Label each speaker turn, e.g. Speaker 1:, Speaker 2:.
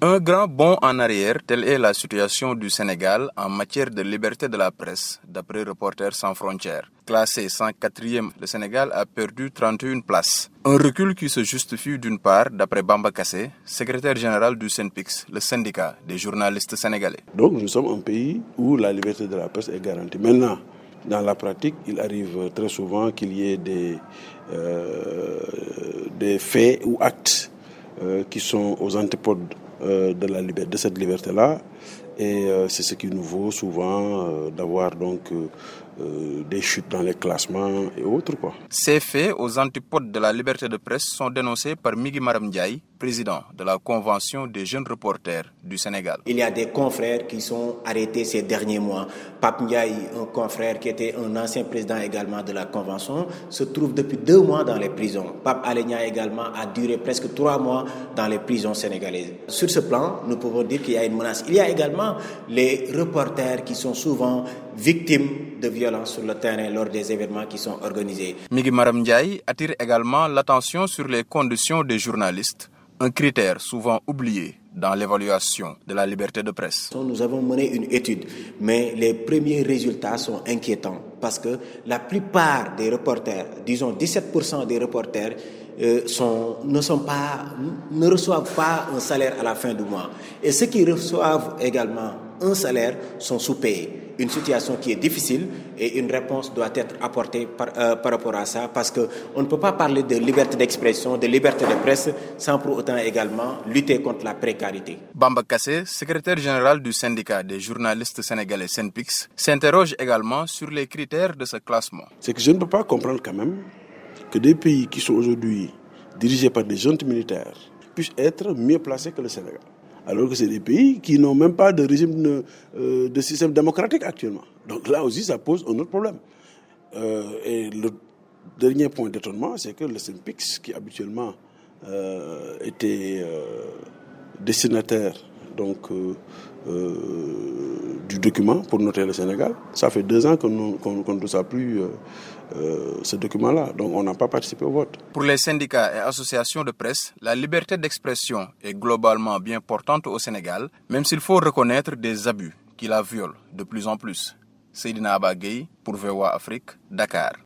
Speaker 1: Un grand bond en arrière, telle est la situation du Sénégal en matière de liberté de la presse, d'après Reporters sans frontières. Classé 104e, le Sénégal a perdu 31 places. Un recul qui se justifie d'une part, d'après Bamba Kassé, secrétaire général du SENPIX, le syndicat des journalistes sénégalais.
Speaker 2: Donc nous sommes un pays où la liberté de la presse est garantie. Maintenant, dans la pratique, il arrive très souvent qu'il y ait des, euh, faits ou actes euh, qui sont aux antipodes de, la de cette liberté-là. Et c'est ce qui nous vaut souvent d'avoir donc des chutes dans les classements et autres. Quoi.
Speaker 1: Ces faits aux antipodes de la liberté de presse sont dénoncés par Migi Maram président de la Convention des jeunes reporters du Sénégal.
Speaker 3: Il y a des confrères qui sont arrêtés ces derniers mois. Pape Ndiaye, un confrère qui était un ancien président également de la Convention, se trouve depuis deux mois dans les prisons. Pape Alenia également a duré presque trois mois dans les prisons sénégalaises. Sur ce plan, nous pouvons dire qu'il y a une menace. Il y a également les reporters qui sont souvent victimes de violences sur le terrain lors des événements qui sont organisés.
Speaker 1: Migi Maram Ndiaye attire également l'attention sur les conditions des journalistes un critère souvent oublié dans l'évaluation de la liberté de presse.
Speaker 3: Nous avons mené une étude, mais les premiers résultats sont inquiétants parce que la plupart des reporters, disons 17% des reporters, euh, ne, sont pas, ne reçoivent pas un salaire à la fin du mois. Et ceux qui reçoivent également un salaire sont sous-payés une situation qui est difficile et une réponse doit être apportée par, euh, par rapport à ça parce qu'on ne peut pas parler de liberté d'expression, de liberté de presse sans pour autant également lutter contre la précarité.
Speaker 1: Bamba Kassé, secrétaire général du syndicat des journalistes sénégalais SENPIX, s'interroge également sur les critères de ce classement.
Speaker 2: C'est que je ne peux pas comprendre quand même que des pays qui sont aujourd'hui dirigés par des jeunes militaires puissent être mieux placés que le Sénégal alors que c'est des pays qui n'ont même pas de régime de, euh, de, système démocratique actuellement. Donc là aussi, ça pose un autre problème. Euh, et le dernier point d'étonnement, c'est que le SNPIX, qui habituellement euh, était destinataire donc, document pour noter le Sénégal, ça fait deux ans qu'on ne reçoit plus ce document-là. Donc on n'a pas participé au vote.
Speaker 1: Pour les syndicats et associations de presse, la liberté d'expression est globalement bien portante au Sénégal, même s'il faut reconnaître des abus qui la violent de plus en plus. Seydina Abagay pour VOA Afrique, Dakar.